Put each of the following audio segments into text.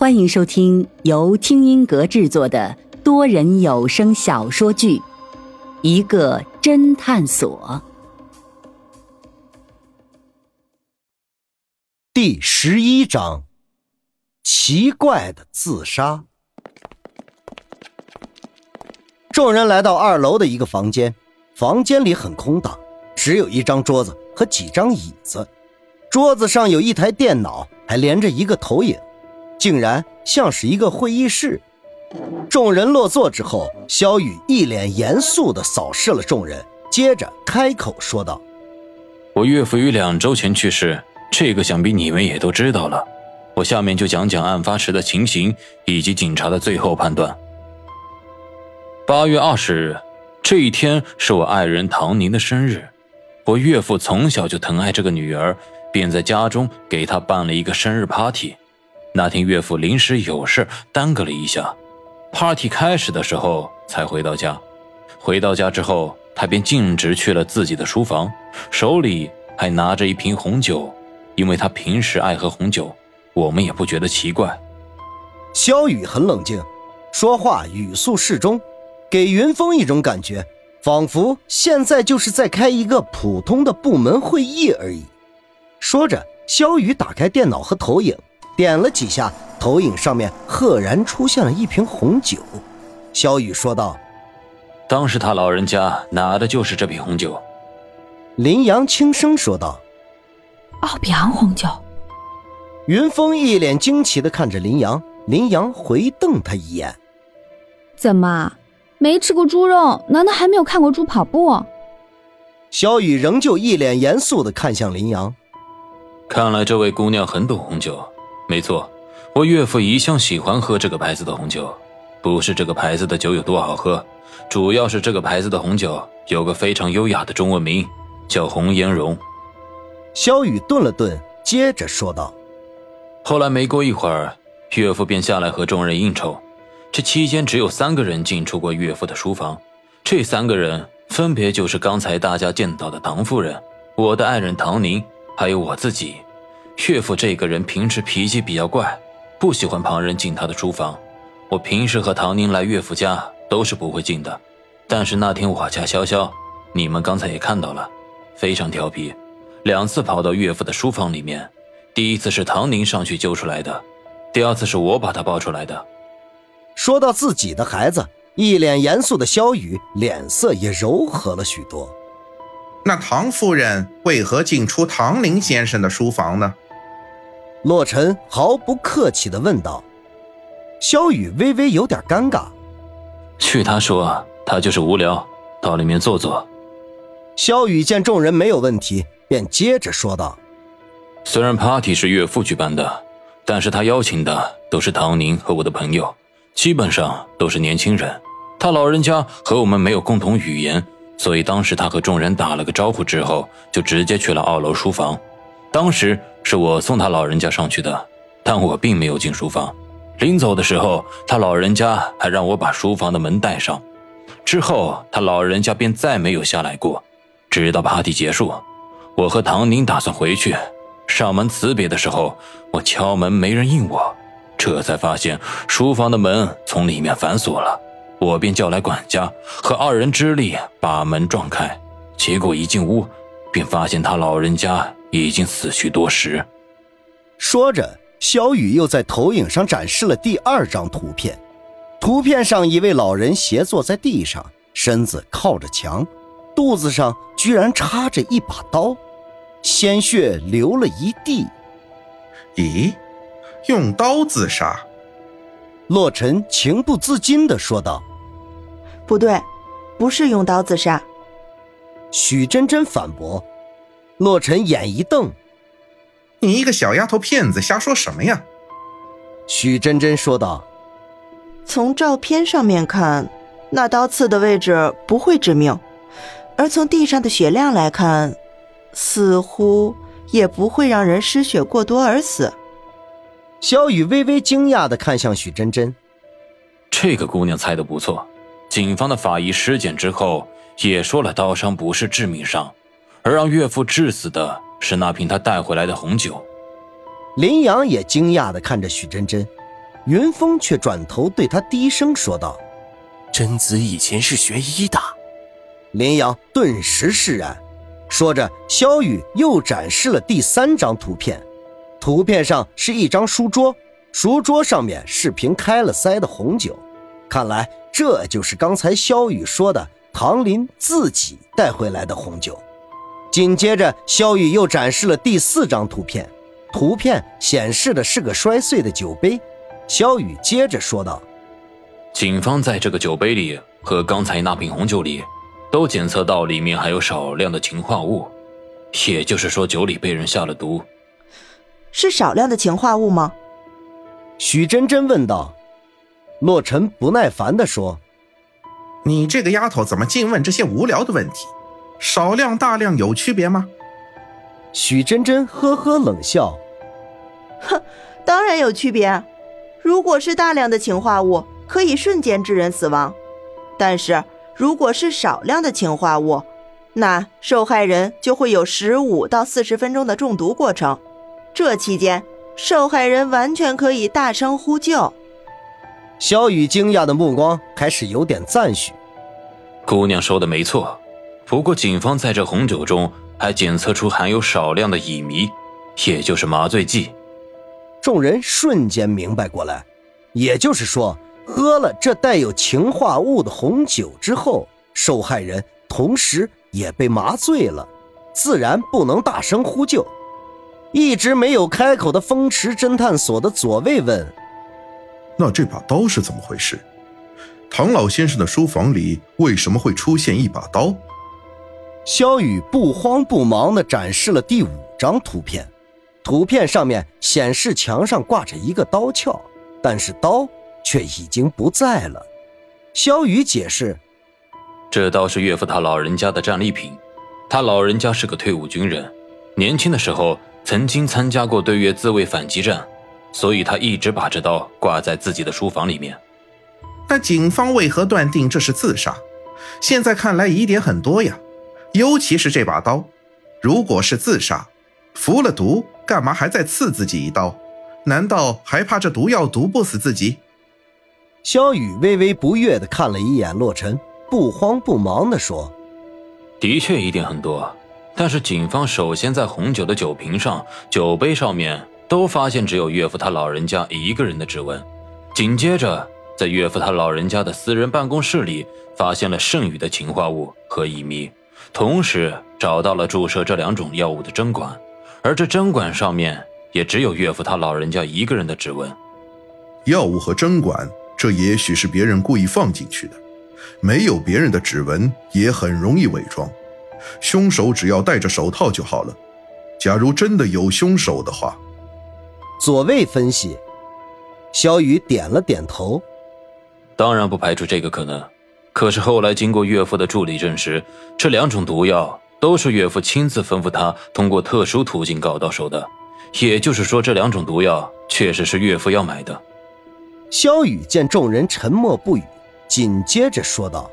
欢迎收听由听音阁制作的多人有声小说剧《一个侦探所》第十一章：奇怪的自杀。众人来到二楼的一个房间，房间里很空荡，只有一张桌子和几张椅子。桌子上有一台电脑，还连着一个投影。竟然像是一个会议室。众人落座之后，萧雨一脸严肃地扫视了众人，接着开口说道：“我岳父于两周前去世，这个想必你们也都知道了。我下面就讲讲案发时的情形以及警察的最后判断。八月二十日，这一天是我爱人唐宁的生日。我岳父从小就疼爱这个女儿，便在家中给她办了一个生日 party。”那天岳父临时有事耽搁了一下，party 开始的时候才回到家。回到家之后，他便径直去了自己的书房，手里还拿着一瓶红酒，因为他平时爱喝红酒，我们也不觉得奇怪。肖雨很冷静，说话语速适中，给云峰一种感觉，仿佛现在就是在开一个普通的部门会议而已。说着，肖雨打开电脑和投影。点了几下，投影上面赫然出现了一瓶红酒。萧雨说道：“当时他老人家拿的就是这瓶红酒。”林阳轻声说道：“奥比昂红酒。”云峰一脸惊奇的看着林阳，林阳回瞪他一眼：“怎么，没吃过猪肉？难道还没有看过猪跑步？”萧雨仍旧一脸严肃的看向林阳：“看来这位姑娘很懂红酒。”没错，我岳父一向喜欢喝这个牌子的红酒，不是这个牌子的酒有多好喝，主要是这个牌子的红酒有个非常优雅的中文名，叫红颜绒。萧雨顿了顿，接着说道：“后来没过一会儿，岳父便下来和众人应酬，这期间只有三个人进出过岳父的书房，这三个人分别就是刚才大家见到的唐夫人、我的爱人唐宁，还有我自己。”岳父这个人平时脾气比较怪，不喜欢旁人进他的书房。我平时和唐宁来岳父家都是不会进的，但是那天我家潇潇，你们刚才也看到了，非常调皮，两次跑到岳父的书房里面。第一次是唐宁上去揪出来的，第二次是我把他抱出来的。说到自己的孩子，一脸严肃的萧雨脸色也柔和了许多。那唐夫人为何进出唐林先生的书房呢？洛尘毫不客气地问道：“萧雨微微有点尴尬。”据他说，他就是无聊，到里面坐坐。萧雨见众人没有问题，便接着说道：“虽然 party 是岳父举办的，但是他邀请的都是唐宁和我的朋友，基本上都是年轻人。他老人家和我们没有共同语言，所以当时他和众人打了个招呼之后，就直接去了二楼书房。当时。”是我送他老人家上去的，但我并没有进书房。临走的时候，他老人家还让我把书房的门带上。之后，他老人家便再没有下来过，直到 party 结束。我和唐宁打算回去，上门辞别的时候，我敲门没人应我，这才发现书房的门从里面反锁了。我便叫来管家，和二人之力把门撞开。结果一进屋，便发现他老人家。已经死去多时。说着，小雨又在投影上展示了第二张图片。图片上一位老人斜坐在地上，身子靠着墙，肚子上居然插着一把刀，鲜血流了一地。咦，用刀自杀？洛尘情不自禁地说道：“不对，不是用刀自杀。”许真真反驳。洛尘眼一瞪：“你一个小丫头片子，瞎说什么呀？”许真真说道：“从照片上面看，那刀刺的位置不会致命，而从地上的血量来看，似乎也不会让人失血过多而死。”萧雨微微惊讶的看向许真真：“这个姑娘猜的不错，警方的法医尸检之后也说了，刀伤不是致命伤。”而让岳父致死的是那瓶他带回来的红酒。林阳也惊讶地看着许真真，云峰却转头对他低声说道：“贞子以前是学医的。”林阳顿时释然。说着，肖雨又展示了第三张图片。图片上是一张书桌，书桌上面是瓶开了塞的红酒。看来这就是刚才萧雨说的唐林自己带回来的红酒。紧接着，萧雨又展示了第四张图片，图片显示的是个摔碎的酒杯。萧雨接着说道：“警方在这个酒杯里和刚才那瓶红酒里。”都检测到里面还有少量的氰化物，也就是说酒里被人下了毒。是少量的氰化物吗？许真真问道。洛尘不耐烦地说：“你这个丫头怎么净问这些无聊的问题？少量大量有区别吗？”许真真呵呵冷笑：“哼，当然有区别。如果是大量的氰化物，可以瞬间致人死亡，但是……”如果是少量的氰化物，那受害人就会有十五到四十分钟的中毒过程。这期间，受害人完全可以大声呼救。萧雨惊讶的目光开始有点赞许，姑娘说的没错。不过，警方在这红酒中还检测出含有少量的乙醚，也就是麻醉剂。众人瞬间明白过来，也就是说。喝了这带有氰化物的红酒之后，受害人同时也被麻醉了，自然不能大声呼救。一直没有开口的风池侦探所的左卫问：“那这把刀是怎么回事？唐老先生的书房里为什么会出现一把刀？”萧雨不慌不忙地展示了第五张图片，图片上面显示墙上挂着一个刀鞘，但是刀。却已经不在了。萧雨解释：“这刀是岳父他老人家的战利品。他老人家是个退伍军人，年轻的时候曾经参加过对越自卫反击战，所以他一直把这刀挂在自己的书房里面。但警方为何断定这是自杀？现在看来疑点很多呀，尤其是这把刀。如果是自杀，服了毒，干嘛还在刺自己一刀？难道还怕这毒药毒不死自己？”萧雨微微不悦地看了一眼洛尘，不慌不忙地说：“的确疑点很多，但是警方首先在红酒的酒瓶上、酒杯上面都发现只有岳父他老人家一个人的指纹，紧接着在岳父他老人家的私人办公室里发现了剩余的氰化物和乙醚，同时找到了注射这两种药物的针管，而这针管上面也只有岳父他老人家一个人的指纹。药物和针管。”这也许是别人故意放进去的，没有别人的指纹也很容易伪装。凶手只要戴着手套就好了。假如真的有凶手的话，左卫分析，萧雨点了点头，当然不排除这个可能。可是后来经过岳父的助理证实，这两种毒药都是岳父亲自吩咐他通过特殊途径搞到手的，也就是说，这两种毒药确实是岳父要买的。萧雨见众人沉默不语，紧接着说道：“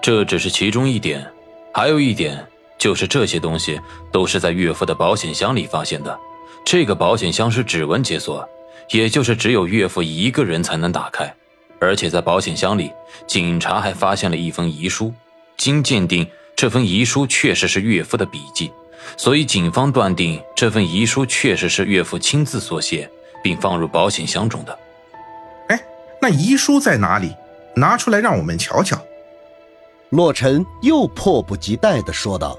这只是其中一点，还有一点就是这些东西都是在岳父的保险箱里发现的。这个保险箱是指纹解锁，也就是只有岳父一个人才能打开。而且在保险箱里，警察还发现了一封遗书。经鉴定，这份遗书确实是岳父的笔迹，所以警方断定这份遗书确实是岳父亲自所写，并放入保险箱中的。”哎那遗书在哪里？拿出来让我们瞧瞧。洛尘又迫不及待的说道：“